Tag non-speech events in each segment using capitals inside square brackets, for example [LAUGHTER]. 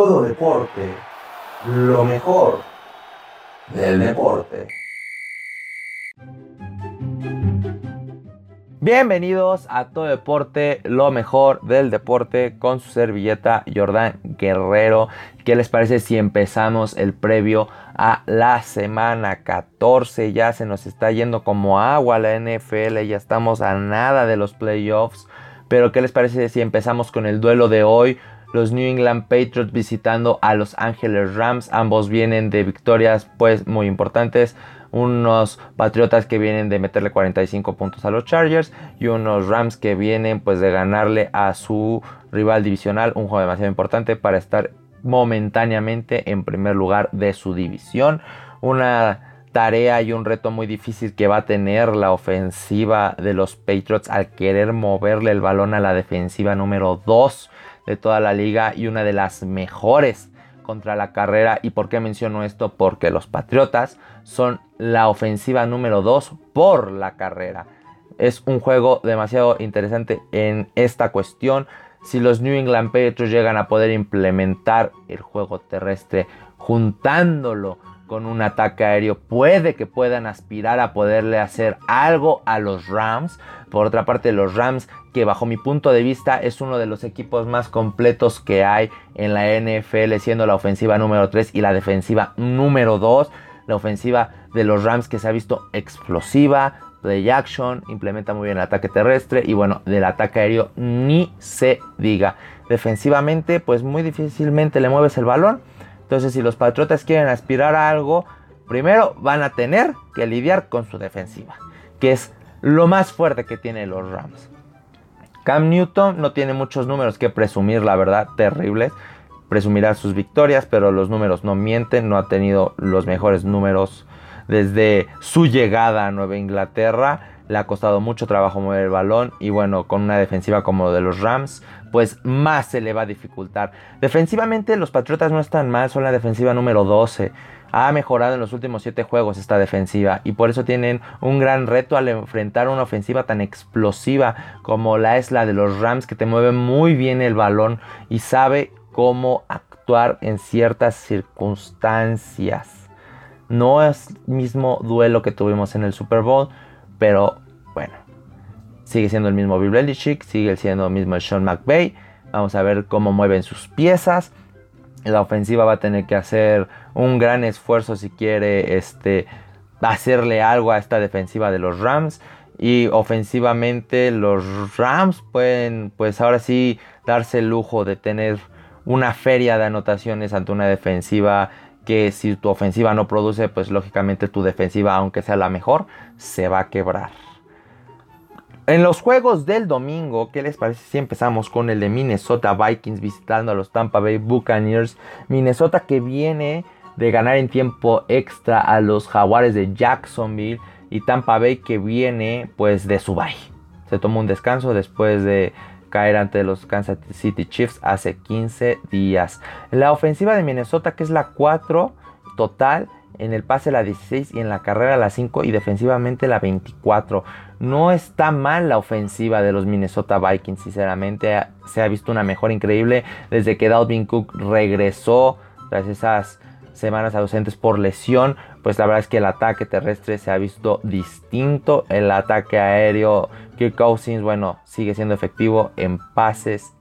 todo deporte, lo mejor del deporte. Bienvenidos a Todo Deporte, lo mejor del deporte con su servilleta Jordán Guerrero. ¿Qué les parece si empezamos el previo a la semana 14? Ya se nos está yendo como agua la NFL, ya estamos a nada de los playoffs. Pero ¿qué les parece si empezamos con el duelo de hoy? Los New England Patriots visitando a Los Angeles Rams. Ambos vienen de victorias pues muy importantes unos Patriotas que vienen de meterle 45 puntos a los Chargers y unos Rams que vienen pues de ganarle a su rival divisional, un juego demasiado importante para estar momentáneamente en primer lugar de su división. Una tarea y un reto muy difícil que va a tener la ofensiva de los Patriots al querer moverle el balón a la defensiva número 2 de toda la liga y una de las mejores contra la carrera. ¿Y por qué menciono esto? Porque los Patriotas son la ofensiva número 2 por la carrera. Es un juego demasiado interesante en esta cuestión. Si los New England Patriots llegan a poder implementar el juego terrestre juntándolo con un ataque aéreo, puede que puedan aspirar a poderle hacer algo a los Rams. Por otra parte, los Rams, que bajo mi punto de vista es uno de los equipos más completos que hay en la NFL, siendo la ofensiva número 3 y la defensiva número 2. La ofensiva de los Rams que se ha visto explosiva, play action, implementa muy bien el ataque terrestre y bueno, del ataque aéreo ni se diga. Defensivamente, pues muy difícilmente le mueves el balón entonces, si los Patriotas quieren aspirar a algo, primero van a tener que lidiar con su defensiva, que es lo más fuerte que tienen los Rams. Cam Newton no tiene muchos números que presumir, la verdad, terribles. Presumirá sus victorias, pero los números no mienten, no ha tenido los mejores números desde su llegada a Nueva Inglaterra. Le ha costado mucho trabajo mover el balón y bueno, con una defensiva como de los Rams, pues más se le va a dificultar. Defensivamente los Patriotas no están mal, son la defensiva número 12. Ha mejorado en los últimos 7 juegos esta defensiva y por eso tienen un gran reto al enfrentar una ofensiva tan explosiva como la es la de los Rams que te mueve muy bien el balón y sabe cómo actuar en ciertas circunstancias. No es mismo duelo que tuvimos en el Super Bowl, pero bueno, Sigue siendo el mismo Bill Belichick, sigue siendo el mismo Sean McVay. Vamos a ver cómo mueven sus piezas. La ofensiva va a tener que hacer un gran esfuerzo si quiere este, hacerle algo a esta defensiva de los Rams. Y ofensivamente los Rams pueden pues ahora sí darse el lujo de tener una feria de anotaciones ante una defensiva que si tu ofensiva no produce pues lógicamente tu defensiva aunque sea la mejor se va a quebrar. En los juegos del domingo, ¿qué les parece si empezamos con el de Minnesota Vikings visitando a los Tampa Bay Buccaneers? Minnesota que viene de ganar en tiempo extra a los Jaguares de Jacksonville y Tampa Bay que viene pues de su Se tomó un descanso después de caer ante los Kansas City Chiefs hace 15 días. La ofensiva de Minnesota que es la 4 total en el pase la 16 y en la carrera la 5 y defensivamente la 24. No está mal la ofensiva de los Minnesota Vikings, sinceramente. Se ha visto una mejora increíble desde que Dalvin Cook regresó tras esas semanas ausentes por lesión, pues la verdad es que el ataque terrestre se ha visto distinto, el ataque aéreo Kirk Cousins, bueno, sigue siendo efectivo en pases.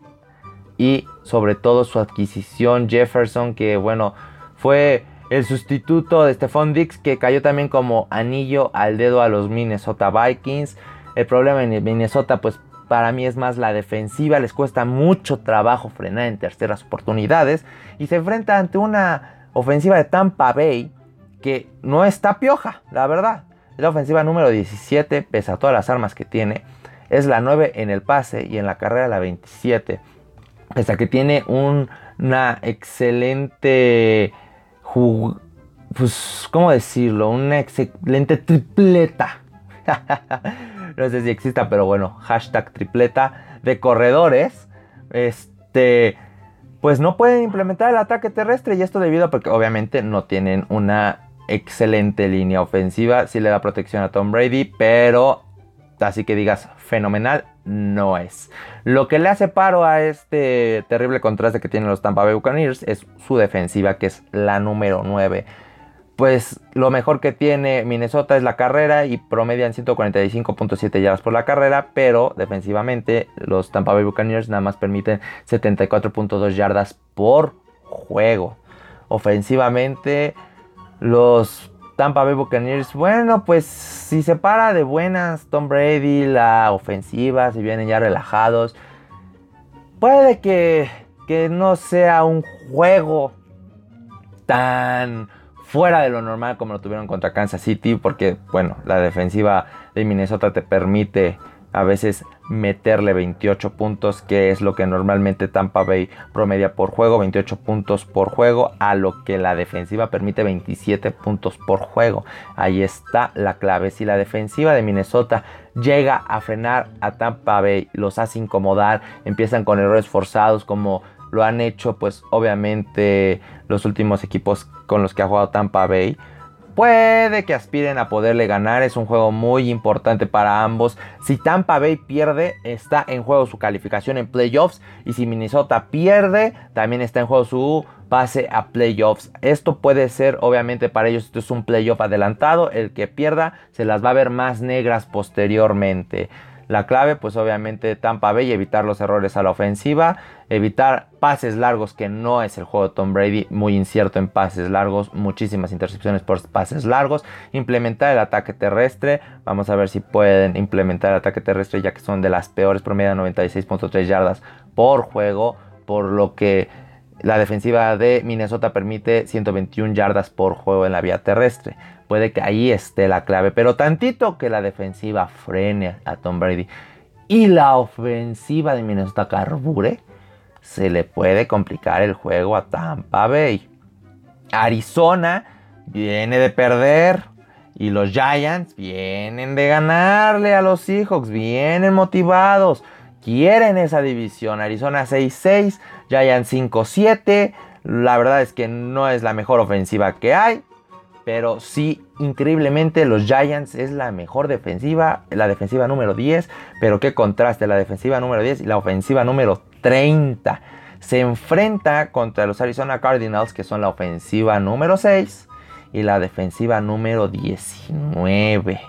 Y sobre todo su adquisición Jefferson que bueno, fue el sustituto de Stephon Dix que cayó también como anillo al dedo a los Minnesota Vikings. El problema en Minnesota pues para mí es más la defensiva, les cuesta mucho trabajo frenar en terceras oportunidades y se enfrenta ante una ofensiva de Tampa Bay que no está pioja, la verdad. Es la ofensiva número 17, pese a todas las armas que tiene. Es la 9 en el pase y en la carrera la 27. Pese a que tiene una excelente pues, ¿cómo decirlo? Una excelente tripleta. [LAUGHS] no sé si exista, pero bueno, hashtag tripleta de corredores. Este, pues no pueden implementar el ataque terrestre y esto debido a porque obviamente no tienen una excelente línea ofensiva. Sí le da protección a Tom Brady, pero así que digas fenomenal, no es. Lo que le hace paro a este terrible contraste que tienen los Tampa Bay Buccaneers es su defensiva, que es la número 9 pues lo mejor que tiene Minnesota es la carrera y promedian 145.7 yardas por la carrera, pero defensivamente los Tampa Bay Buccaneers nada más permiten 74.2 yardas por juego. Ofensivamente los Tampa Bay Buccaneers, bueno, pues si se para de buenas Tom Brady, la ofensiva, si vienen ya relajados, puede que, que no sea un juego tan fuera de lo normal como lo tuvieron contra Kansas City, porque bueno, la defensiva de Minnesota te permite a veces meterle 28 puntos, que es lo que normalmente Tampa Bay promedia por juego, 28 puntos por juego, a lo que la defensiva permite 27 puntos por juego. Ahí está la clave. Si la defensiva de Minnesota llega a frenar a Tampa Bay, los hace incomodar, empiezan con errores forzados como lo han hecho pues obviamente los últimos equipos con los que ha jugado Tampa Bay. Puede que aspiren a poderle ganar, es un juego muy importante para ambos. Si Tampa Bay pierde, está en juego su calificación en playoffs. Y si Minnesota pierde, también está en juego su pase a playoffs. Esto puede ser, obviamente para ellos, esto es un playoff adelantado. El que pierda se las va a ver más negras posteriormente. La clave, pues obviamente Tampa Bay, evitar los errores a la ofensiva, evitar pases largos, que no es el juego de Tom Brady, muy incierto en pases largos, muchísimas intercepciones por pases largos, implementar el ataque terrestre, vamos a ver si pueden implementar el ataque terrestre, ya que son de las peores, promedio 96.3 yardas por juego, por lo que la defensiva de Minnesota permite 121 yardas por juego en la vía terrestre puede que ahí esté la clave. Pero tantito que la defensiva frene a Tom Brady y la ofensiva de Minnesota carbure, se le puede complicar el juego a Tampa Bay. Arizona viene de perder y los Giants vienen de ganarle a los Seahawks, vienen motivados, quieren esa división. Arizona 6-6, Giants 5-7. La verdad es que no es la mejor ofensiva que hay. Pero sí, increíblemente los Giants es la mejor defensiva, la defensiva número 10. Pero qué contraste, la defensiva número 10 y la ofensiva número 30. Se enfrenta contra los Arizona Cardinals, que son la ofensiva número 6 y la defensiva número 19.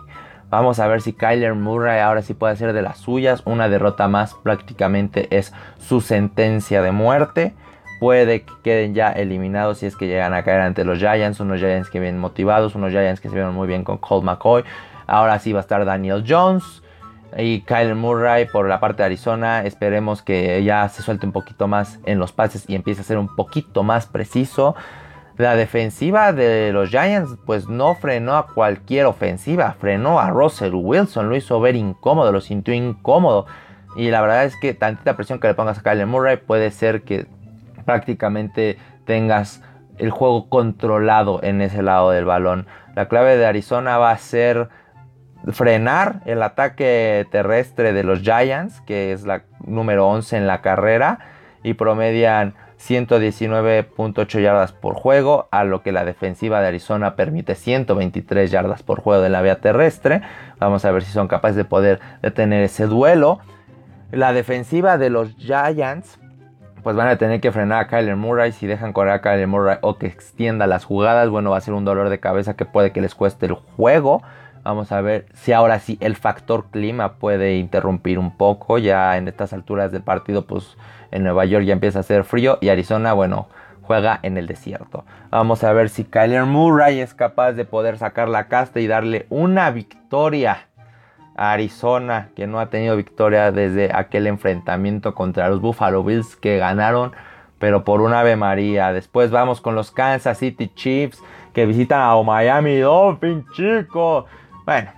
Vamos a ver si Kyler Murray ahora sí puede hacer de las suyas. Una derrota más prácticamente es su sentencia de muerte puede que queden ya eliminados si es que llegan a caer ante los Giants, unos Giants que vienen motivados, unos Giants que se vieron muy bien con Colt McCoy. Ahora sí va a estar Daniel Jones y Kyle Murray por la parte de Arizona. Esperemos que ya se suelte un poquito más en los pases y empiece a ser un poquito más preciso. La defensiva de los Giants pues no frenó a cualquier ofensiva, frenó a Russell Wilson, lo hizo ver incómodo, lo sintió incómodo. Y la verdad es que tantita presión que le pongas a Kyle Murray puede ser que prácticamente tengas el juego controlado en ese lado del balón. La clave de Arizona va a ser frenar el ataque terrestre de los Giants, que es la número 11 en la carrera, y promedian 119.8 yardas por juego, a lo que la defensiva de Arizona permite 123 yardas por juego de la vía terrestre. Vamos a ver si son capaces de poder detener ese duelo. La defensiva de los Giants pues van a tener que frenar a Kyler Murray. Si dejan correr a Kyler Murray o que extienda las jugadas, bueno, va a ser un dolor de cabeza que puede que les cueste el juego. Vamos a ver si ahora sí el factor clima puede interrumpir un poco. Ya en estas alturas del partido, pues en Nueva York ya empieza a hacer frío y Arizona, bueno, juega en el desierto. Vamos a ver si Kyler Murray es capaz de poder sacar la casta y darle una victoria Arizona, que no ha tenido victoria desde aquel enfrentamiento contra los Buffalo Bills que ganaron, pero por un Ave María. Después vamos con los Kansas City Chiefs que visitan a Miami Dolphins, chicos. Bueno,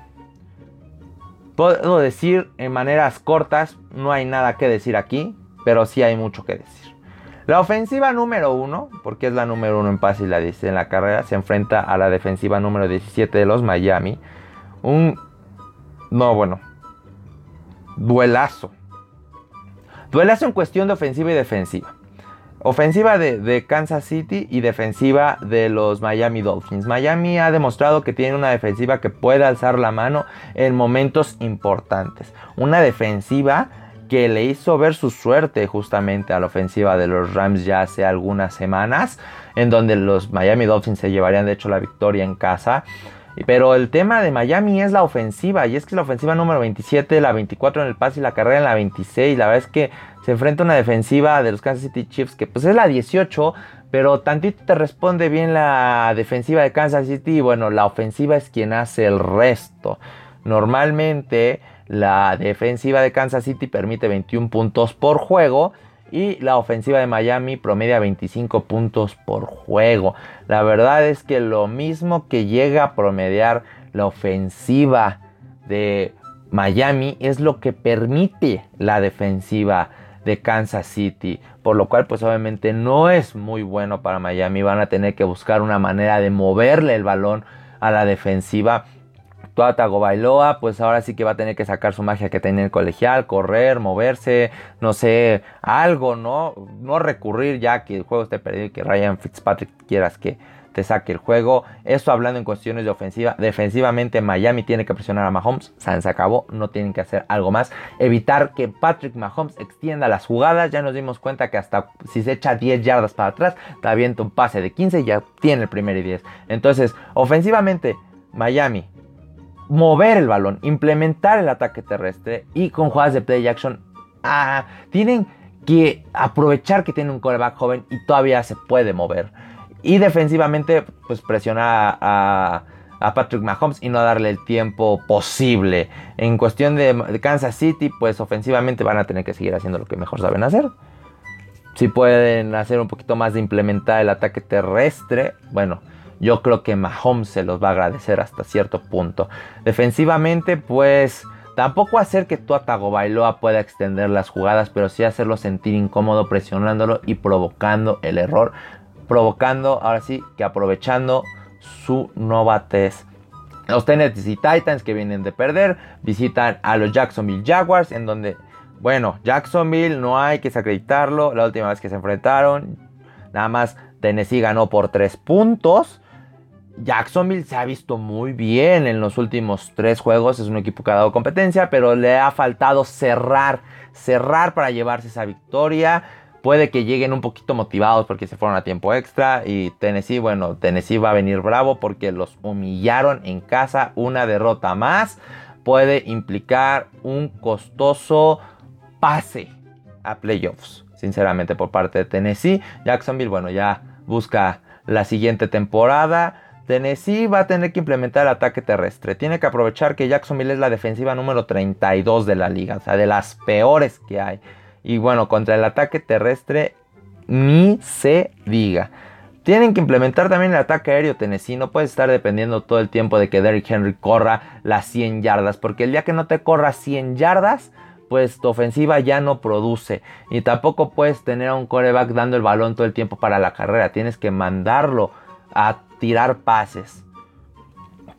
puedo decir en maneras cortas, no hay nada que decir aquí, pero sí hay mucho que decir. La ofensiva número uno, porque es la número uno en pase y la en la carrera, se enfrenta a la defensiva número 17 de los Miami. Un no, bueno. Duelazo. Duelazo en cuestión de ofensiva y defensiva. Ofensiva de, Kansas City y defensiva de los Miami Dolphins. Miami ha demostrado que tiene una defensiva que puede alzar la mano en momentos importantes. Una defensiva que le hizo ver su suerte justamente a la ofensiva de los Rams ya hace algunas semanas, en donde los Miami Dolphins se llevarían de hecho la victoria en casa. Pero el tema de Miami es la ofensiva, y es que la ofensiva número 27, la 24 en el pase y la carrera en la 26. La verdad es que se enfrenta a una defensiva de los Kansas City Chiefs que pues es la 18, pero tantito te responde bien la defensiva de Kansas City y bueno, la ofensiva es quien hace el resto. Normalmente la defensiva de Kansas City permite 21 puntos por juego y la ofensiva de Miami promedia 25 puntos por juego. La verdad es que lo mismo que llega a promediar la ofensiva de Miami es lo que permite la defensiva de Kansas City, por lo cual pues obviamente no es muy bueno para Miami, van a tener que buscar una manera de moverle el balón a la defensiva Tua Bailoa, pues ahora sí que va a tener que sacar su magia que tiene el colegial, correr, moverse, no sé, algo, ¿no? No recurrir ya que el juego esté perdido y que Ryan Fitzpatrick quieras que te saque el juego. Eso hablando en cuestiones de ofensiva. Defensivamente Miami tiene que presionar a Mahomes. Se acabó. No tienen que hacer algo más. Evitar que Patrick Mahomes extienda las jugadas. Ya nos dimos cuenta que hasta si se echa 10 yardas para atrás, te avienta un pase de 15 y ya tiene el primer y 10. Entonces, ofensivamente, Miami mover el balón, implementar el ataque terrestre y con jugadas de play action ah, tienen que aprovechar que tiene un coreback joven y todavía se puede mover. Y defensivamente, pues presionar a, Patrick Mahomes y no darle el tiempo posible. En cuestión de, Kansas City, pues ofensivamente van a tener que seguir haciendo lo que mejor saben hacer. Si pueden hacer un poquito más de implementar el ataque terrestre, bueno, yo creo que Mahomes se los va a agradecer hasta cierto punto. Defensivamente, pues tampoco hacer que Tuatago Bailoa pueda extender las jugadas, pero sí hacerlo sentir incómodo presionándolo y provocando el error. Provocando, ahora sí, que aprovechando su novatez. Los Tennessee Titans que vienen de perder visitan a los Jacksonville Jaguars en donde, bueno, Jacksonville no hay que desacreditarlo. La última vez que se enfrentaron, nada más Tennessee ganó por 3 puntos. Jacksonville se ha visto muy bien en los últimos tres juegos. Es un equipo que ha dado competencia, pero le ha faltado cerrar, cerrar para llevarse esa victoria. Puede que lleguen un poquito motivados porque se fueron a tiempo extra. Y Tennessee, bueno, Tennessee va a venir bravo porque los humillaron en casa. Una derrota más puede implicar un costoso pase a playoffs. Sinceramente, por parte de Tennessee. Jacksonville, bueno, ya busca la siguiente temporada. Tennessee va a tener que implementar el ataque terrestre. Tiene que aprovechar que Jacksonville es la defensiva número 32 de la liga, o sea, de las peores que hay. Y bueno, contra el ataque terrestre ni se diga. Tienen que implementar también el ataque aéreo Tennessee. No puedes estar dependiendo todo el tiempo de que Derrick Henry corra las 100 yardas. Porque el día que no te corra 100 yardas, pues tu ofensiva ya no produce. Y tampoco puedes tener a un coreback dando el balón todo el tiempo para la carrera. Tienes que mandarlo a tirar pases.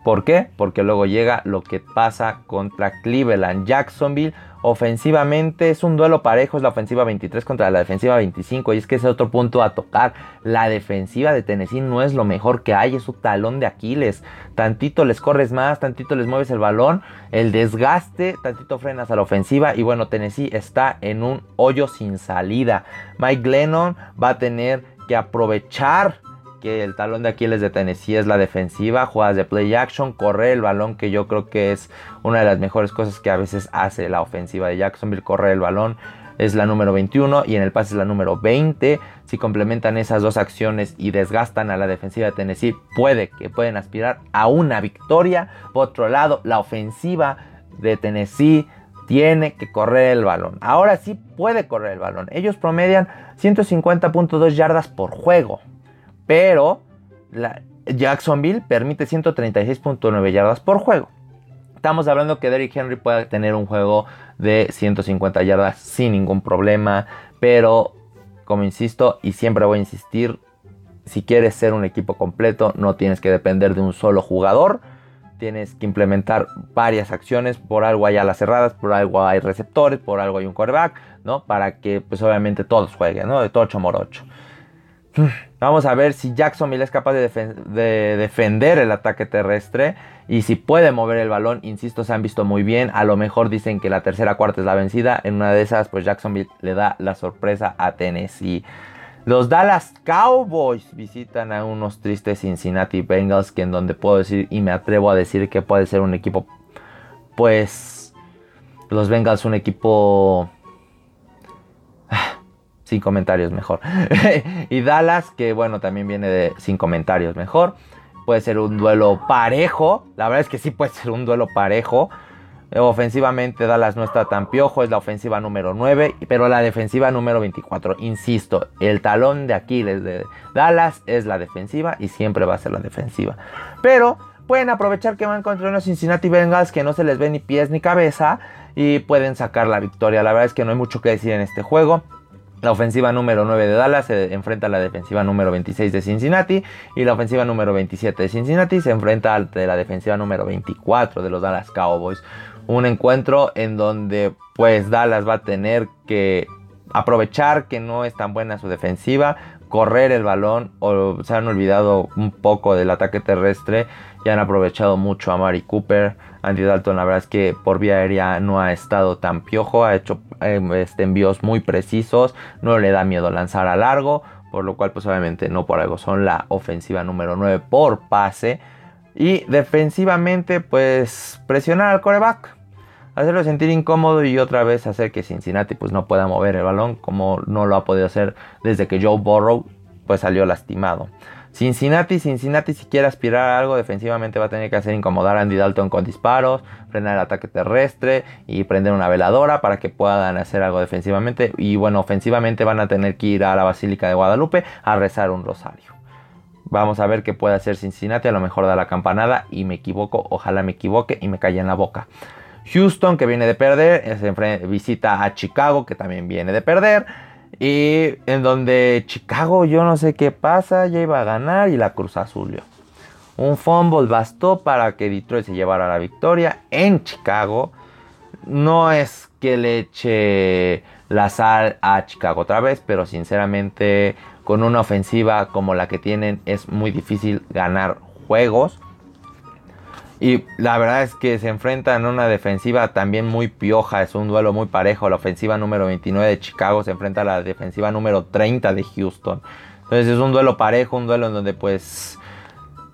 ¿Por qué? Porque luego llega lo que pasa contra Cleveland. Jacksonville ofensivamente es un duelo parejo, es la ofensiva 23 contra la defensiva 25 y es que ese otro punto a tocar. La defensiva de Tennessee no es lo mejor que hay, es su talón de Aquiles. Tantito les corres más, tantito les mueves el balón, el desgaste, tantito frenas a la ofensiva y bueno, Tennessee está en un hoyo sin salida. Mike Glennon va a tener que aprovechar que el talón de Aquiles de Tennessee es la defensiva, jugadas de play action, correr el balón, que yo creo que es una de las mejores cosas que a veces hace la ofensiva de Jacksonville, correr el balón es la número 21 y en el pase es la número 20. Si complementan esas dos acciones y desgastan a la defensiva de Tennessee, puede que pueden aspirar a una victoria. Por otro lado, la ofensiva de Tennessee tiene que correr el balón. Ahora sí puede correr el balón. Ellos promedian 150.2 yardas por juego. Pero Jacksonville permite 136.9 yardas por juego. Estamos hablando que Derrick Henry puede tener un juego de 150 yardas sin ningún problema. Pero, como insisto, y siempre voy a insistir, si quieres ser un equipo completo, no tienes que depender de un solo jugador tienes que implementar varias acciones. Por algo hay alas cerradas, por algo hay receptores, por algo hay un quarterback, ¿no? Para que, pues obviamente todos jueguen, ¿no? De tocho morocho. Vamos a ver si Jacksonville es capaz de, defender el ataque terrestre y si puede mover el balón. Insisto, se han visto muy bien. A lo mejor dicen que la tercera cuarta es la vencida. En una de esas, pues Jacksonville le da la sorpresa a Tennessee. Los Dallas Cowboys visitan a unos tristes Cincinnati Bengals que en donde puedo decir y me atrevo a decir que puede ser un equipo pues los Bengals un equipo sin comentarios mejor. [LAUGHS] y Dallas, que bueno, también viene de sin comentarios mejor. Puede ser un duelo parejo. La verdad es que sí puede ser un duelo parejo. Ofensivamente Dallas no está tan piojo, es la ofensiva número 9, pero la defensiva número 24. Insisto, el talón de Aquiles de Dallas es la defensiva y siempre va a ser la defensiva. Pero pueden aprovechar que van contra unos Cincinnati Bengals que no se les ve ni pies ni cabeza y pueden sacar la victoria. La verdad es que no hay mucho que decir en este juego. La ofensiva número 9 de Dallas se enfrenta a la defensiva número 26 de Cincinnati y la ofensiva número 27 de Cincinnati se enfrenta a la defensiva número 24 de los Dallas Cowboys. Un encuentro en donde pues Dallas va a tener que aprovechar que no es tan buena su defensiva, correr el balón o se han olvidado un poco del ataque terrestre y han aprovechado mucho a Mari Cooper. Andy Dalton la verdad es que por vía aérea no ha estado tan piojo, ha hecho em, este, envíos muy precisos, no le da miedo lanzar a largo, por lo cual pues obviamente no por algo son la ofensiva número 9 por pase. Y defensivamente pues presionar al coreback, hacerlo sentir incómodo y otra vez hacer que Cincinnati pues no pueda mover el balón como no lo ha podido hacer desde que Joe Burrow pues salió lastimado. Cincinnati, Cincinnati si quiere aspirar a algo defensivamente va a tener que hacer incomodar a Andy Dalton con disparos, frenar el ataque terrestre y prender una veladora para que puedan hacer algo defensivamente. Y bueno, ofensivamente van a tener que ir a la Basílica de Guadalupe a rezar un rosario. Vamos a ver qué puede hacer Cincinnati, a lo mejor da la campanada y me equivoco, ojalá me equivoque y me calle en la boca. Houston que viene de perder, visita a Chicago que también viene de perder. Y en donde Chicago, yo no sé qué pasa, ya iba a ganar y la Cruz Azul. Un fumble bastó para que Detroit se llevara la victoria en Chicago. No es que le eche la sal a Chicago otra vez, pero sinceramente con una ofensiva como la que tienen es muy difícil ganar juegos. Y la verdad es que se enfrentan a una defensiva también muy pioja. Es un duelo muy parejo. La ofensiva número 29 de Chicago se enfrenta a la defensiva número 30 de Houston. Entonces es un duelo parejo, un duelo en donde pues...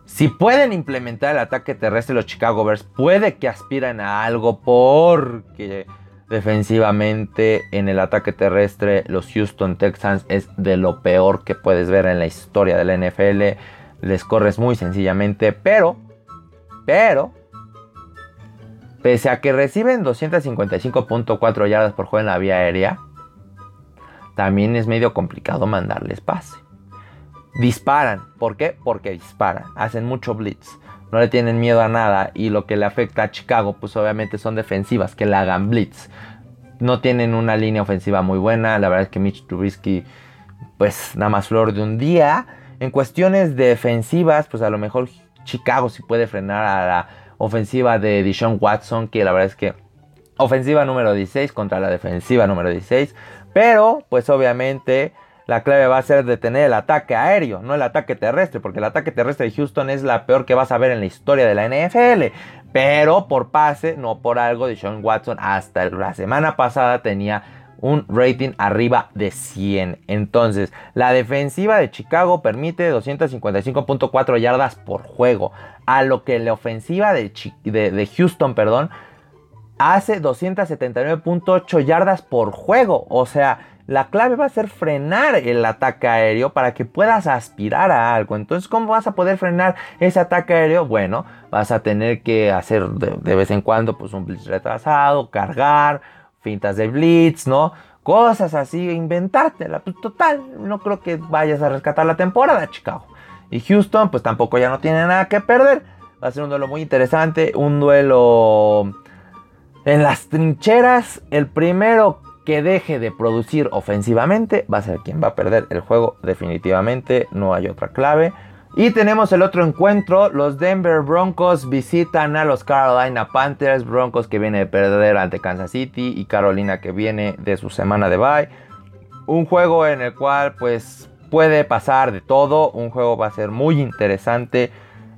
Si pueden implementar el ataque terrestre los Chicago Bears, puede que aspiren a algo porque defensivamente en el ataque terrestre los Houston Texans es de lo peor que puedes ver en la historia de la NFL. Les corres muy sencillamente, pero pero, pese a que reciben 255.4 yardas por juego en la vía aérea, también es medio complicado mandarles pase. Disparan. ¿Por qué? Porque disparan. Hacen mucho blitz. No le tienen miedo a nada. Y lo que le afecta a Chicago, pues obviamente son defensivas que le hagan blitz. No tienen una línea ofensiva muy buena. La verdad es que Mitch Trubisky, pues nada más flor de un día. En cuestiones defensivas, pues a lo mejor Chicago si puede frenar a la ofensiva de Dishon Watson, que la verdad es que ofensiva número 16 contra la defensiva número 16. Pero, pues obviamente, la clave va a ser detener el ataque aéreo, no el ataque terrestre, porque el ataque terrestre de Houston es la peor que vas a ver en la historia de la NFL. Pero por pase, no por algo, Dishon Watson hasta la semana pasada tenía un rating arriba de 100. Entonces, la defensiva de Chicago permite 255.4 yardas por juego, a lo que la ofensiva de, Houston, perdón, hace 279.8 yardas por juego. O sea, la clave va a ser frenar el ataque aéreo para que puedas aspirar a algo. Entonces, ¿cómo vas a poder frenar ese ataque aéreo? Bueno, vas a tener que hacer de, de vez en cuando pues un blitz retrasado, cargar, fintas de blitz, ¿no? Cosas así, inventártela. Pues total, no creo que vayas a rescatar la temporada, Chicago. Y Houston, pues tampoco ya no tiene nada que perder. Va a ser un duelo muy interesante, un duelo en las trincheras. El primero que deje de producir ofensivamente va a ser quien va a perder el juego definitivamente. No hay otra clave. Y tenemos el otro encuentro, los Denver Broncos visitan a los Carolina Panthers, Broncos que viene de perder ante Kansas City y Carolina que viene de su semana de bye. Un juego en el cual pues puede pasar de todo, un juego va a ser muy interesante.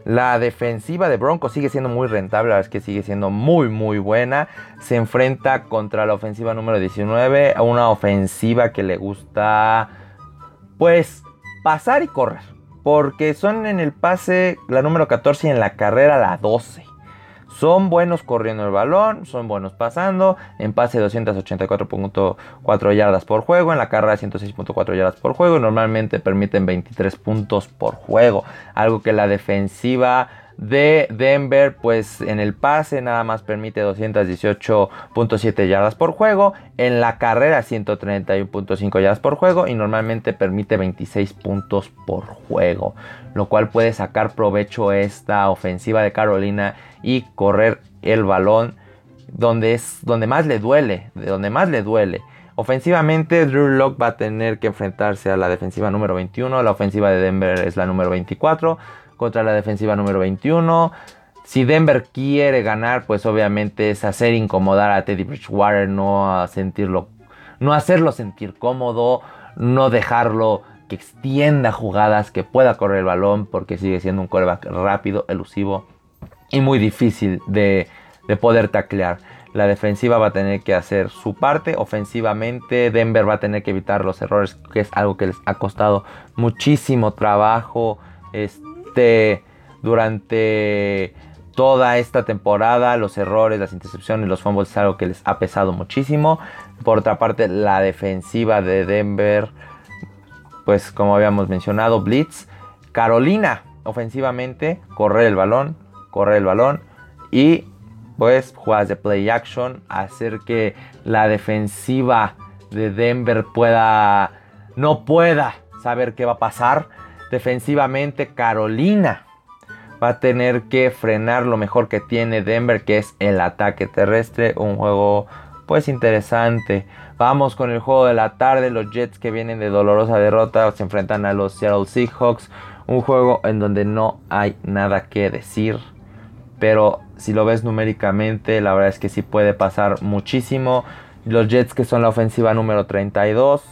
La defensiva de Broncos sigue siendo muy rentable, la verdad es que sigue siendo muy muy buena. Se enfrenta contra la ofensiva número 19, a una ofensiva que le gusta pues pasar y correr. Porque son en el pase la número 14 y en la carrera la 12. Son buenos corriendo el balón, son buenos pasando. En pase 284.4 yardas por juego, en la carrera 106.4 yardas por juego. normalmente permiten 23 puntos por juego. Algo que la defensiva de Denver, pues en el pase nada más permite 218.7 yardas por juego, en la carrera 131.5 yardas por juego y normalmente permite 26 puntos por juego, lo cual puede sacar provecho esta ofensiva de Carolina y correr el balón donde es donde más le duele, de donde más le duele. Ofensivamente, Drew Locke va a tener que enfrentarse a la defensiva número 21. La ofensiva de Denver es la número 24 contra la defensiva número 21. Si Denver quiere ganar, pues obviamente es hacer incomodar a Teddy Bridgewater, no sentirlo, no hacerlo sentir cómodo, no dejarlo que extienda jugadas, que pueda correr el balón, porque sigue siendo un coreback rápido, elusivo y muy difícil de, de poder taclear. La defensiva va a tener que hacer su parte. Ofensivamente, Denver va a tener que evitar los errores, que es algo que les ha costado muchísimo trabajo. Este, durante toda esta temporada. Los errores, las intercepciones, los fumbles es algo que les ha pesado muchísimo. Por otra parte, la defensiva de Denver, pues como habíamos mencionado, Blitz. Carolina, ofensivamente, correr el balón, correr el balón y pues jugadas de play action, hacer que la defensiva de Denver pueda, no pueda saber qué va a pasar Defensivamente, Carolina va a tener que frenar lo mejor que tiene Denver, que es el ataque terrestre. Un juego pues interesante. Vamos con el juego de la tarde. Los Jets que vienen de dolorosa derrota se enfrentan a los Seattle Seahawks. Un juego en donde no hay nada que decir. Pero si lo ves numéricamente, la verdad es que sí puede pasar muchísimo. Los Jets que son la ofensiva número 32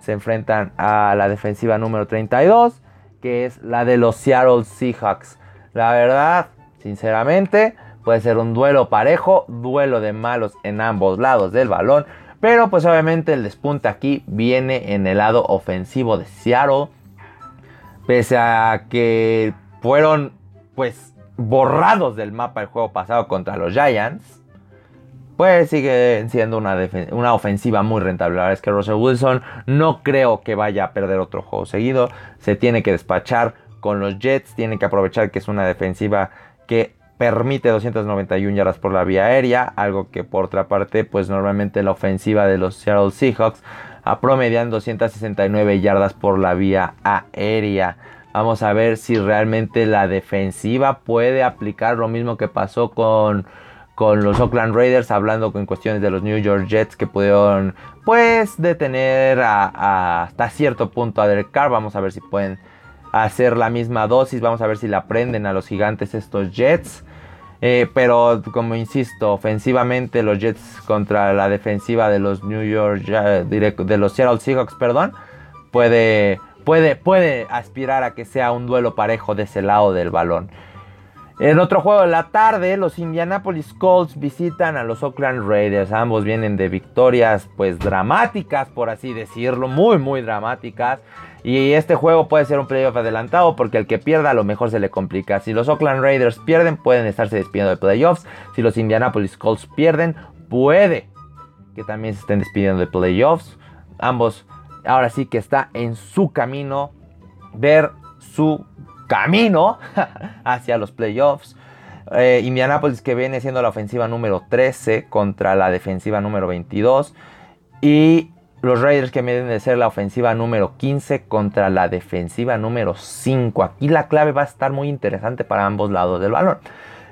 se enfrentan a la defensiva número 32 que es la de los Seattle Seahawks. La verdad, sinceramente, puede ser un duelo parejo, duelo de malos en ambos lados del balón. Pero pues obviamente el despunte aquí viene en el lado ofensivo de Seattle. Pese a que fueron pues borrados del mapa el juego pasado contra los Giants pues sigue siendo una, una, ofensiva muy rentable. La verdad es que Russell Wilson no creo que vaya a perder otro juego seguido. Se tiene que despachar con los Jets. Tiene que aprovechar que es una defensiva que permite 291 yardas por la vía aérea. Algo que por otra parte, pues normalmente la ofensiva de los Seattle Seahawks promedian 269 yardas por la vía aérea. Vamos a ver si realmente la defensiva puede aplicar lo mismo que pasó con con los Oakland Raiders, hablando con cuestiones de los New York Jets que pudieron pues detener hasta cierto punto a Derek Carr. Vamos a ver si pueden hacer la misma dosis, vamos a ver si la aprenden a los gigantes estos Jets. Eh, pero como insisto, ofensivamente los Jets contra la defensiva de los New York de los Seattle Seahawks, perdón, puede, puede, puede aspirar a que sea un duelo parejo de ese lado del balón. En otro juego de la tarde, los Indianapolis Colts visitan a los Oakland Raiders. Ambos vienen de victorias, pues dramáticas, por así decirlo, muy, muy dramáticas. Y este juego puede ser un playoff adelantado porque el que pierda a lo mejor se le complica. Si los Oakland Raiders pierden, pueden estarse despidiendo de playoffs. Si los Indianapolis Colts pierden, puede que también se estén despidiendo de playoffs. Ambos ahora sí que está en su camino ver su camino [LAUGHS] hacia los playoffs. Eh, Indianapolis que viene siendo la ofensiva número 13 contra la defensiva número 22. Y los Raiders que vienen de ser la ofensiva número 15 contra la defensiva número 5. Aquí la clave va a estar muy interesante para ambos lados del balón.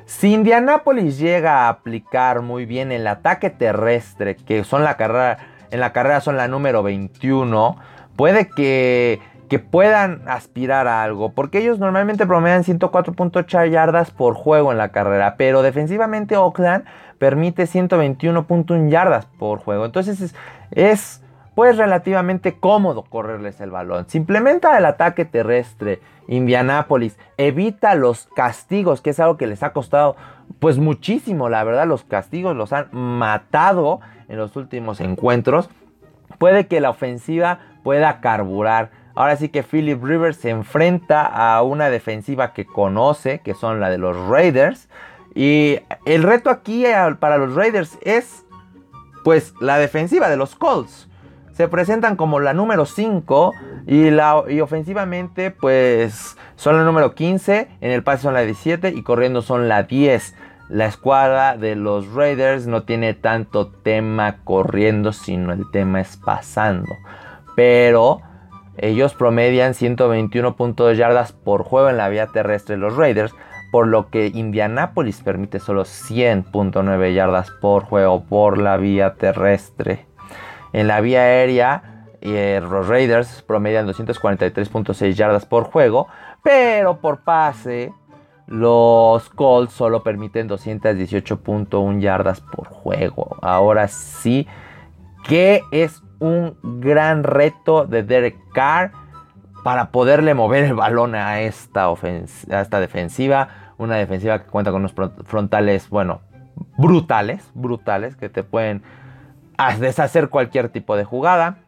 Si Indianapolis llega a aplicar muy bien el ataque terrestre, que son la carrera, en la carrera son la número 21, puede que que puedan aspirar a algo, porque ellos normalmente promedian 104.8 yardas por juego en la carrera, pero defensivamente Oakland permite 121.1 yardas por juego. Entonces es, es pues relativamente cómodo correrles el balón. Se implementa el ataque terrestre. Indianapolis evita los castigos, que es algo que les ha costado pues muchísimo, la verdad, los castigos los han matado en los últimos encuentros. Puede que la ofensiva pueda carburar. Ahora sí que Philip Rivers se enfrenta a una defensiva que conoce, que son la de los Raiders. Y el reto aquí para los Raiders es pues la defensiva de los Colts se presentan como la número 5 y, la, y ofensivamente pues son la número 15, en el pase son la 17 y corriendo son la 10. La escuadra de los Raiders no tiene tanto tema corriendo, sino el tema es pasando. Pero ellos promedian 121.2 yardas por juego en la vía terrestre los Raiders, por lo que Indianapolis permite solo 100.9 yardas por juego por la vía terrestre. En la vía aérea, eh, los Raiders promedian 243.6 yardas por juego, pero por pase, los Colts solo permiten 218.1 yardas por juego. Ahora sí, que es un gran reto de Derek Carr para poderle mover el balón a esta, a esta defensiva. Una defensiva que cuenta con unos frontales, bueno, brutales, brutales, que te pueden deshacer cualquier tipo de jugada.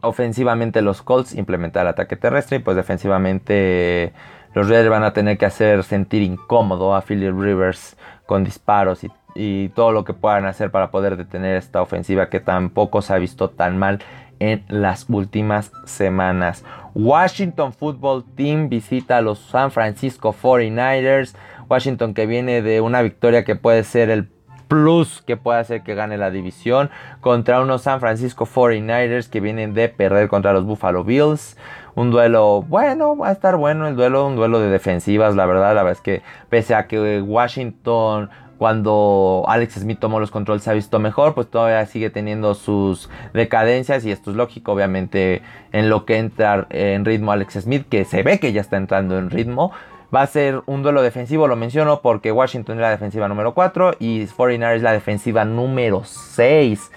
Ofensivamente los Colts implementar el ataque terrestre y pues defensivamente los Raiders van a tener que hacer sentir incómodo a Philip Rivers con disparos y, y, todo lo que puedan hacer para poder detener esta ofensiva que tampoco se ha visto tan mal en las últimas semanas. Washington Football Team visita a los San Francisco 49ers. Washington que viene de una victoria que puede ser el plus que puede hacer que gane la división contra unos San Francisco 49ers que vienen de perder contra los Buffalo Bills. Un duelo bueno, va a estar bueno el duelo, un duelo de defensivas, la verdad, la verdad es que pese a que Washington cuando Alex Smith tomó los controles se ha visto mejor, pues todavía sigue teniendo sus decadencias y esto es lógico, obviamente en lo que entra en ritmo Alex Smith, que se ve que ya está entrando en ritmo, Va a ser un duelo defensivo, lo menciono porque Washington es la defensiva número 4 y 49 es la defensiva número 6.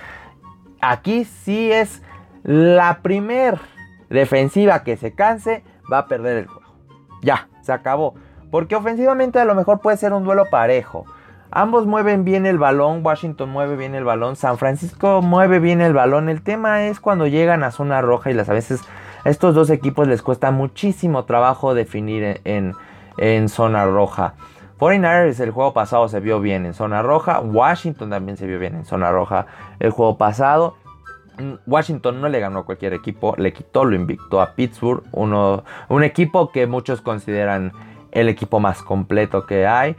Aquí sí es la primer defensiva que se canse, va a perder el juego. Ya, se acabó. Porque ofensivamente a lo mejor puede ser un duelo parejo. Ambos mueven bien el balón, Washington mueve bien el balón, San Francisco mueve bien el balón. El tema es cuando llegan a zona roja y las a veces a estos dos equipos les cuesta muchísimo trabajo definir en en zona roja. 49ers el juego pasado se vio bien en zona roja. Washington también se vio bien en zona roja el juego pasado. Mm, Washington no le ganó a cualquier equipo, le quitó, lo invictó a Pittsburgh, uno, un equipo que muchos consideran el equipo más completo que hay.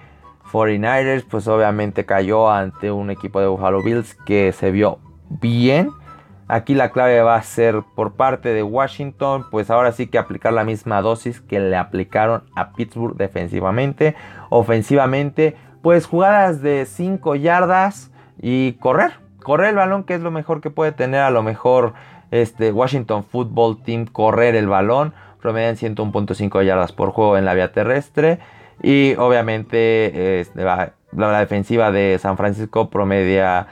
49ers pues obviamente cayó ante un equipo de Buffalo Bills que se vio bien Aquí la clave va a ser por parte de Washington, pues ahora sí que aplicar la misma dosis que le aplicaron a Pittsburgh defensivamente. Ofensivamente, pues jugadas de 5 yardas y correr. Correr el balón, que es lo mejor que puede tener a lo mejor este Washington Football Team, correr el balón. Promedian 101.5 yardas por juego en la vía terrestre. Y obviamente la, la defensiva de San Francisco promedia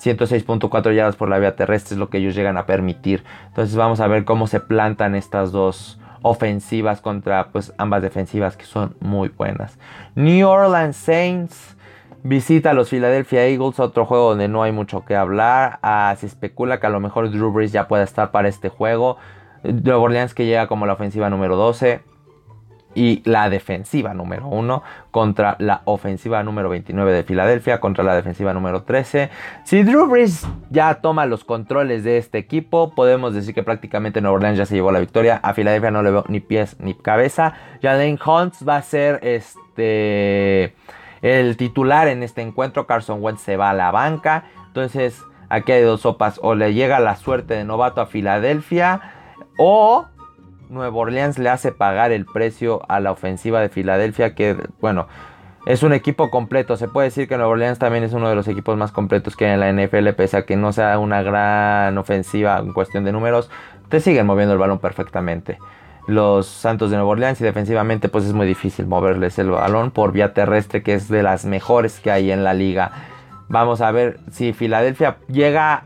106.4 yardas por la vía terrestre es lo que ellos llegan a permitir. Entonces vamos a ver cómo se plantan estas dos ofensivas contra pues ambas defensivas que son muy buenas. New Orleans Saints visita a los Philadelphia Eagles, otro juego donde no hay mucho que hablar. Ah, se especula que a lo mejor Drew Brees ya pueda estar para este juego. Nueva Orleans que llega como la ofensiva número 12 y la defensiva número 1 contra la ofensiva número 29 de Filadelfia contra la defensiva número 13. Si Drew Brees ya toma los controles de este equipo, podemos decir que prácticamente Nueva Orleans ya se llevó la victoria. A Filadelfia no le veo ni pies ni cabeza. Jalen Hunts va a ser este el titular en este encuentro. Carson Wentz se va a la banca. Entonces, aquí hay dos sopas. O le llega la suerte de novato a Filadelfia o Nueva Orleans le hace pagar el precio a la ofensiva de Filadelfia, que bueno, es un equipo completo. Se puede decir que Nueva Orleans también es uno de los equipos más completos que hay en la NFL, pese a que no sea una gran ofensiva en cuestión de números, te siguen moviendo el balón perfectamente. los Santos de Nueva Orleans y defensivamente pues es muy difícil moverles el balón por vía terrestre que es de las mejores que hay en la liga. Vamos a ver si Filadelfia llega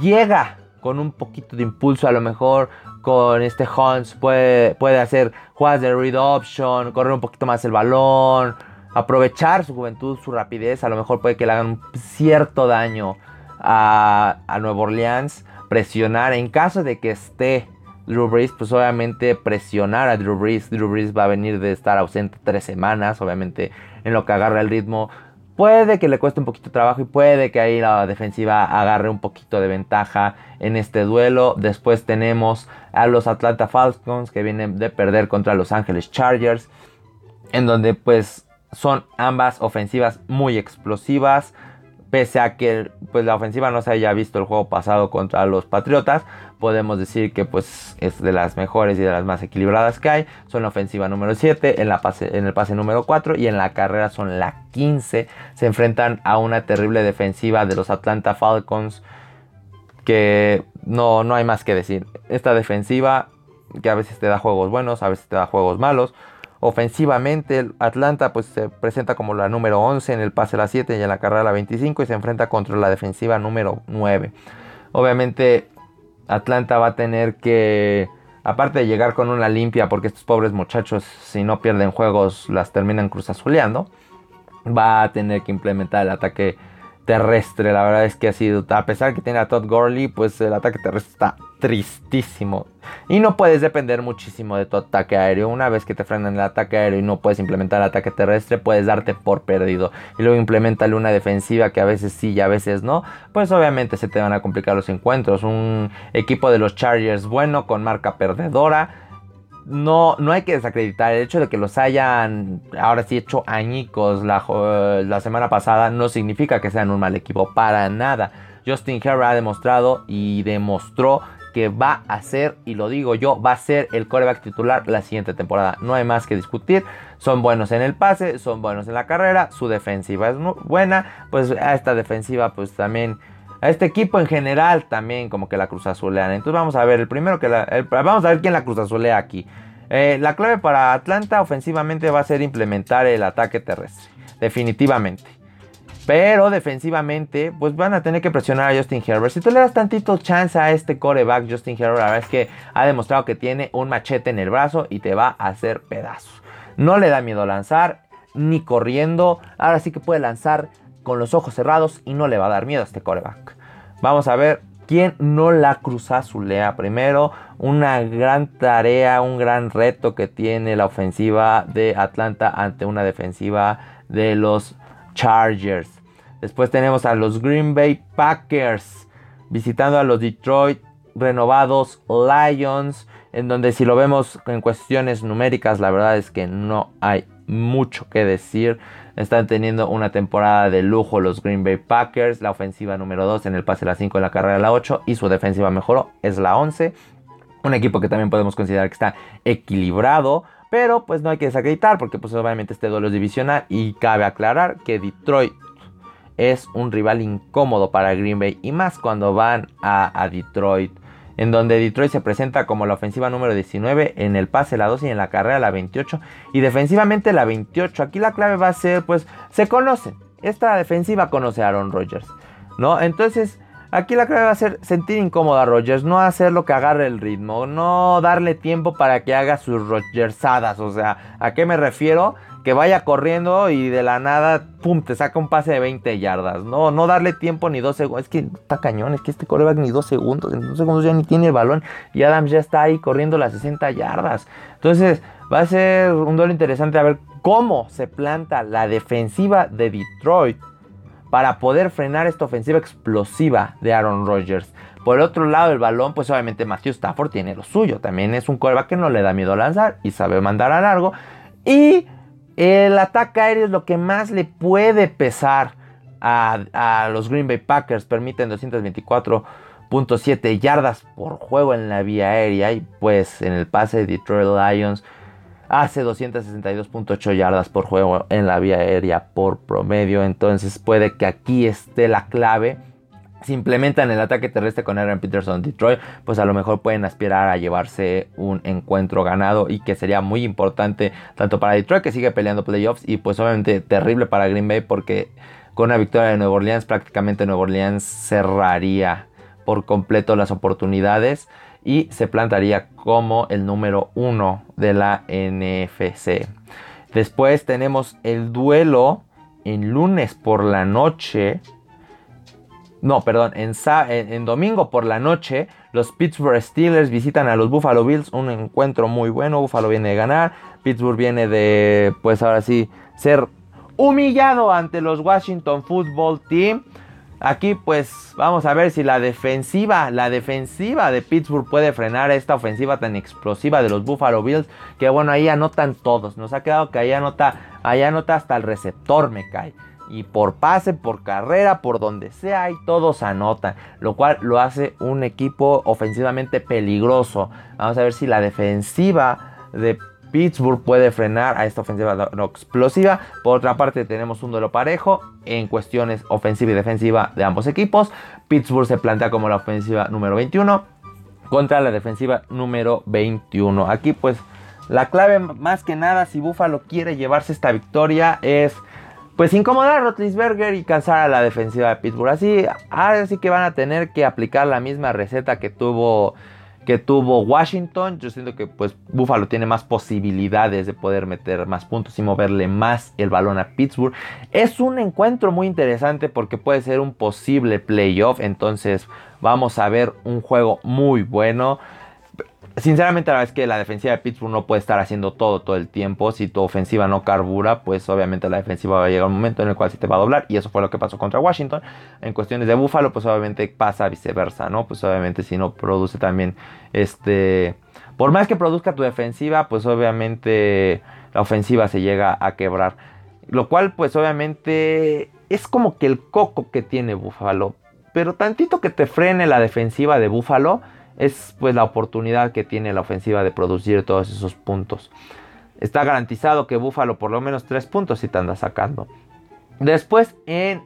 llega con un poquito de impulso a lo mejor con este Hunts puede, puede hacer jugadas de read option, correr un poquito más el balón, aprovechar su juventud, su rapidez, a lo mejor puede que le hagan cierto daño a, a Nueva Orleans, presionar en caso de que esté Drew Brees, pues obviamente presionar a Drew Brees. Drew Brees va a venir de estar ausente tres semanas, obviamente en lo que agarra el ritmo. Puede que le cueste un poquito de trabajo y puede que ahí la defensiva agarre un poquito de ventaja en este duelo. Después tenemos a los Atlanta Falcons que vienen de perder contra Los Angeles Chargers. En donde pues son ambas ofensivas muy explosivas. Pese a que pues, la ofensiva no se haya visto el juego pasado contra los Patriotas, podemos decir que pues, es de las mejores y de las más equilibradas que hay. Son la ofensiva número 7, en, el pase número 4 y en la carrera son la 15. Se enfrentan a una terrible defensiva de los Atlanta Falcons que no, no hay más que decir. Esta defensiva que a veces te da juegos buenos, a veces te da juegos malos. Ofensivamente, Atlanta pues, se presenta como la número 11 en el pase a la 7 y en la carrera la 25 y se enfrenta contra la defensiva número 9. Obviamente, Atlanta va a tener que, aparte de llegar con una limpia, porque estos pobres muchachos, si no pierden juegos, las terminan cruzazuleando, va a tener que implementar el ataque terrestre. La verdad es que ha sido, a pesar que tiene a Todd Gurley, pues el ataque terrestre está tristísimo. Y no puedes depender muchísimo de tu ataque aéreo. Una vez que te frenan el ataque aéreo y no puedes implementar el ataque terrestre, puedes darte por perdido. Y luego implementale una defensiva que a veces sí y a veces no. Pues obviamente se te van a complicar los encuentros. Un equipo de los Chargers bueno con marca perdedora no, no hay que desacreditar el hecho de que los hayan ahora sí hecho añicos la, la, semana pasada no significa que sean un mal equipo para nada. Justin Herbert ha demostrado y demostró que va a ser, y lo digo yo, va a ser el coreback titular la siguiente temporada. No hay más que discutir. Son buenos en el pase, son buenos en la carrera, su defensiva es buena. Pues a esta defensiva pues también a este equipo en general también como que la cruz azulean. Entonces vamos a ver, el primero que la, vamos a ver quién la cruz azulea aquí. Eh, la clave para Atlanta ofensivamente va a ser implementar el ataque terrestre, definitivamente. Pero defensivamente, pues van a tener que presionar a Justin Herbert. Si tú le das tantito chance a este coreback, Justin Herbert, la verdad es que ha demostrado que tiene un machete en el brazo y te va a hacer pedazos. No le da miedo lanzar, ni corriendo. Ahora sí que puede lanzar con los ojos cerrados y no le va a dar miedo a este coreback. Vamos a ver quién no la cruzazulea primero. Una gran tarea, un gran reto que tiene la ofensiva de Atlanta ante una defensiva de los Chargers. Después tenemos a los Green Bay Packers visitando a los Detroit renovados Lions. En donde si lo vemos en cuestiones numéricas, la verdad es que no hay mucho que decir. Están teniendo una temporada de lujo los Green Bay Packers. La ofensiva número 2 en el pase la 5 en la carrera la 8. Y su defensiva mejoró, es la 11. Un equipo que también podemos considerar que está equilibrado. Pero pues no hay que desacreditar porque pues obviamente este duelo es divisional. Y cabe aclarar que Detroit es un rival incómodo para Green Bay. Y más cuando van a, Detroit en donde Detroit se presenta como la ofensiva número 19, en el pase la 12 y en la carrera la 28 y defensivamente la 28. Aquí la clave va a ser, pues, se conocen. Esta defensiva conoce a Aaron Rodgers, ¿no? Entonces, aquí la clave va a ser sentir incómodo a Rodgers, no hacer lo que agarre el ritmo, no darle tiempo para que haga sus Rodgersadas. O sea, ¿a qué me refiero? que vaya corriendo y de la nada, pum, te saca un pase de 20 yardas. No, no darle tiempo ni dos segundos. Es que está cañón, es que este coreback ni dos segundos. En dos segundos ya ni tiene el balón. Y Adams ya está ahí corriendo las 60 yardas. Entonces, va a ser un duelo interesante a ver cómo se planta la defensiva de Detroit para poder frenar esta ofensiva explosiva de Aaron Rodgers. Por otro lado, el balón, pues obviamente Matthew Stafford tiene lo suyo. También es un coreback que no le da miedo lanzar y sabe mandar a largo. Y el ataque aéreo es lo que más le puede pesar a, los Green Bay Packers. Permiten 224.7 yardas por juego en la vía aérea. Y pues en el pase de Detroit Lions hace 262.8 yardas por juego en la vía aérea por promedio. Entonces puede que aquí esté la clave si implementan el ataque terrestre con Aaron Peterson Detroit, pues a lo mejor pueden aspirar a llevarse un encuentro ganado y que sería muy importante tanto para Detroit que sigue peleando playoffs y pues obviamente terrible para Green Bay porque con una victoria de Nueva Orleans prácticamente Nueva Orleans cerraría por completo las oportunidades y se plantaría como el número uno de la NFC. Después tenemos el duelo en lunes por la noche no, perdón, en, domingo por la noche, los Pittsburgh Steelers visitan a los Buffalo Bills, un encuentro muy bueno, Buffalo viene de ganar, Pittsburgh viene de, pues ahora sí, ser humillado ante los Washington Football Team. Aquí pues vamos a ver si la defensiva, la defensiva de Pittsburgh puede frenar esta ofensiva tan explosiva de los Buffalo Bills, que bueno, ahí anotan todos, nos ha quedado que ahí anota, ahí anota hasta el receptor, me cae y por pase, por carrera, por donde sea, y todos anotan, lo cual lo hace un equipo ofensivamente peligroso. Vamos a ver si la defensiva de Pittsburgh puede frenar a esta ofensiva no explosiva. Por otra parte, tenemos un duelo parejo en cuestiones ofensiva y defensiva de ambos equipos. Pittsburgh se plantea como la ofensiva número 21 contra la defensiva número 21. Aquí pues la clave más que nada si Buffalo quiere llevarse esta victoria es pues incomodar a Rotlisberger y cansar a la defensiva de Pittsburgh. Así, así que van a tener que aplicar la misma receta que tuvo que tuvo Washington. Yo siento que pues Buffalo tiene más posibilidades de poder meter más puntos y moverle más el balón a Pittsburgh. Es un encuentro muy interesante porque puede ser un posible playoff. Entonces vamos a ver un juego muy bueno. Sinceramente, la verdad es que la defensiva de Pittsburgh no puede estar haciendo todo todo el tiempo. Si tu ofensiva no carbura, pues obviamente la defensiva va a llegar un momento en el cual se te va a doblar. Y eso fue lo que pasó contra Washington. En cuestiones de Buffalo, pues obviamente pasa viceversa, ¿no? Pues obviamente si no produce también este. Por más que produzca tu defensiva, pues obviamente la ofensiva se llega a quebrar. Lo cual, pues obviamente es como que el coco que tiene Buffalo. Pero tantito que te frene la defensiva de Buffalo es pues la oportunidad que tiene la ofensiva de producir todos esos puntos. Está garantizado que Buffalo por lo menos 3 puntos si te anda sacando. Después en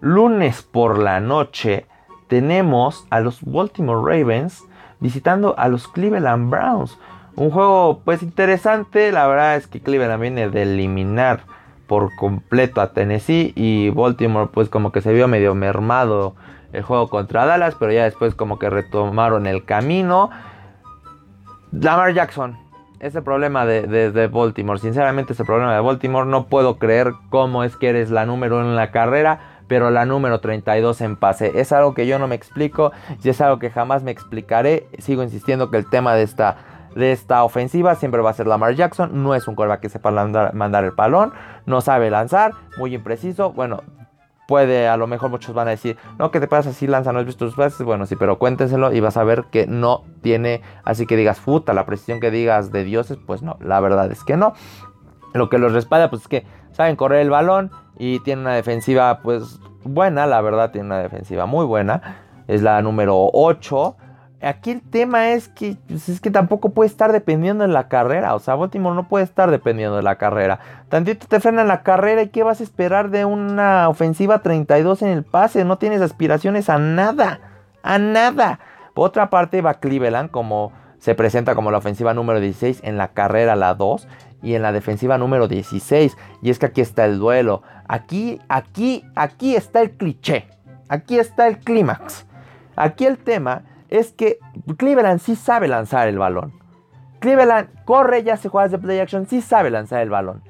lunes por la noche tenemos a los Baltimore Ravens visitando a los Cleveland Browns. Un juego pues interesante, la verdad es que Cleveland viene de eliminar por completo a Tennessee y Baltimore pues como que se vio medio mermado el juego contra Dallas, pero ya después como que retomaron el camino. Lamar Jackson, ese problema de, Baltimore, sinceramente ese problema de Baltimore, no puedo creer cómo es que eres la número en la carrera, pero la número 32 en pase. Es algo que yo no me explico y es algo que jamás me explicaré. Sigo insistiendo que el tema de esta, de esta ofensiva siempre va a ser Lamar Jackson. No es un coreback que sepa mandar el balón, no sabe lanzar, muy impreciso. Bueno, puede, a lo mejor muchos van a decir, no, ¿qué te pasa si lanza? ¿No has visto tus pases? Bueno, sí, pero cuéntenselo y vas a ver que no tiene, así que digas, puta, la precisión que digas de dioses, pues no, la verdad es que no. Lo que los respalda, pues es que saben correr el balón y tienen una defensiva, pues buena, la verdad, tiene una defensiva muy buena. Es la número 8 Aquí el tema es que, pues, es que tampoco puede estar dependiendo de la carrera. O sea, Baltimore no puede estar dependiendo de la carrera. Tantito te frenan la carrera y ¿qué vas a esperar de una ofensiva 32 en el pase? No tienes aspiraciones a nada. A nada. Por otra parte va Cleveland como se presenta como la ofensiva número 16 en la carrera la 2 y en la defensiva número 16. Y es que aquí está el duelo. Aquí, aquí, aquí está el cliché. Aquí está el clímax. Aquí el tema es que Cleveland sí sabe lanzar el balón. Cleveland corre y hace jugadas de play action, sí sabe lanzar el balón.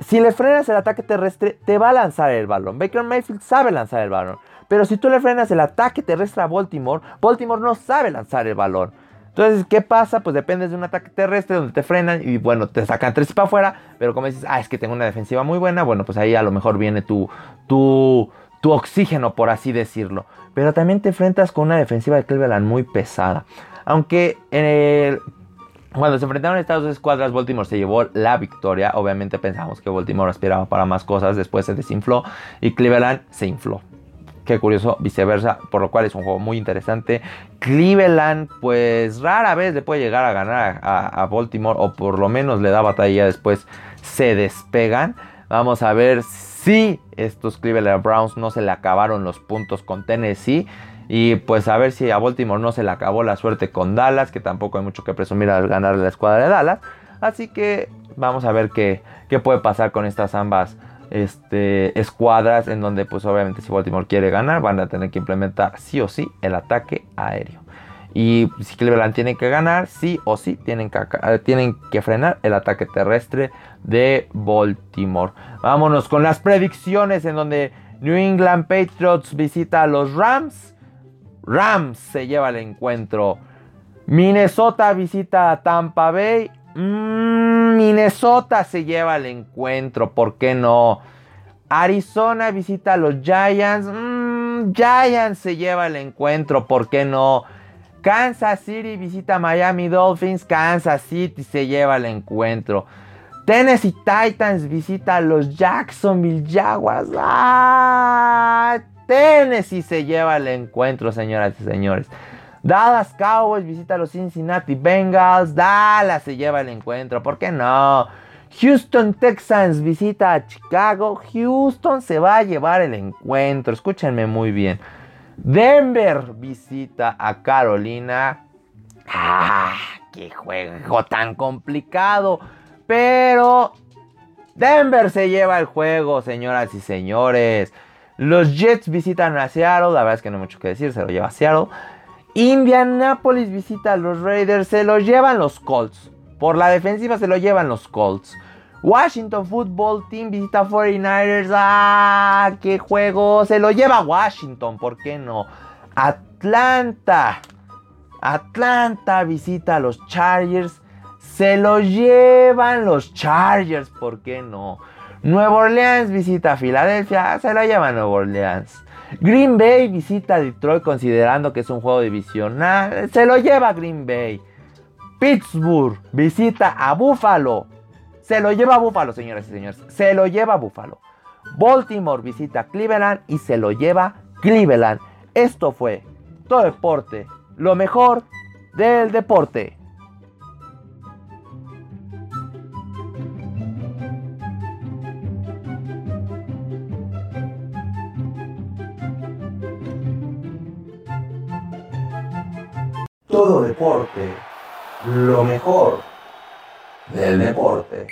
Si le frenas el ataque terrestre, te va a lanzar el balón. Baker Mayfield sabe lanzar el balón. Pero si tú le frenas el ataque terrestre a Baltimore, Baltimore no sabe lanzar el balón. Entonces, ¿qué pasa? Pues depende de un ataque terrestre donde te frenan y bueno, te sacan tres para afuera. Pero como dices, ah, es que tengo una defensiva muy buena, bueno, pues ahí a lo mejor viene tu, tu, tu oxígeno, por así decirlo. Pero también te enfrentas con una defensiva de Cleveland muy pesada. Aunque cuando se enfrentaron estas dos escuadras, Baltimore se llevó la victoria. Obviamente pensamos que Baltimore aspiraba para más cosas, después se desinfló y Cleveland se infló. Qué curioso, viceversa, por lo cual es un juego muy interesante. Cleveland, pues rara vez le puede llegar a ganar a, a Baltimore, o por lo menos le da batalla después se despegan. Vamos a ver Sí, estos Cleveland Browns no se le acabaron los puntos con Tennessee. Y pues a ver si a Baltimore no se le acabó la suerte con Dallas, que tampoco hay mucho que presumir al ganar la escuadra de Dallas. Así que vamos a ver qué, qué puede pasar con estas ambas este, escuadras, en donde pues obviamente si Baltimore quiere ganar, van a tener que implementar sí o sí el ataque aéreo. Y si Cleveland tiene que ganar, sí o sí tienen que, eh, tienen que frenar el ataque terrestre de Baltimore. Vámonos con las predicciones en donde New England Patriots visita a los Rams. Rams se lleva el encuentro. Minnesota visita a Tampa Bay. Mm, Minnesota se lleva el encuentro. ¿Por qué no? Arizona visita a los Giants. Mm, Giants se lleva el encuentro. ¿Por qué no? Kansas City visita Miami Dolphins. Kansas City se lleva el encuentro. Tennessee Titans visita a los Jacksonville Jaguars. ¡Ah! Tennessee se lleva el encuentro, señoras y señores. Dallas Cowboys visita a los Cincinnati Bengals. Dallas se lleva el encuentro. ¿Por qué no? Houston Texans visita a Chicago. Houston se va a llevar el encuentro. Escúchenme muy bien. Denver visita a Carolina. ¡Ah! ¡Qué juego tan complicado! Pero Denver se lleva el juego, señoras y señores. Los Jets visitan a Seattle. La verdad es que no hay mucho que decir, se lo lleva a Seattle. Indianapolis visita a los Raiders. Se lo llevan los Colts. Por la defensiva se lo llevan los Colts. Washington Football Team visita a 49ers. ¡Ah! ¡Qué juego! Se lo lleva Washington, ¿por qué no? Atlanta. Atlanta visita a los Chargers. Se lo llevan los Chargers, ¿por qué no? Nueva Orleans visita a Filadelfia. Se lo lleva Nueva Orleans. Green Bay visita a Detroit considerando que es un juego divisional. Se lo lleva Green Bay. Pittsburgh visita a Buffalo. Se lo lleva a Buffalo, señoras y señores. Se lo lleva a Buffalo. Baltimore visita Cleveland y se lo lleva Cleveland. Esto fue todo deporte, lo mejor del deporte. Todo deporte, lo mejor del deporte.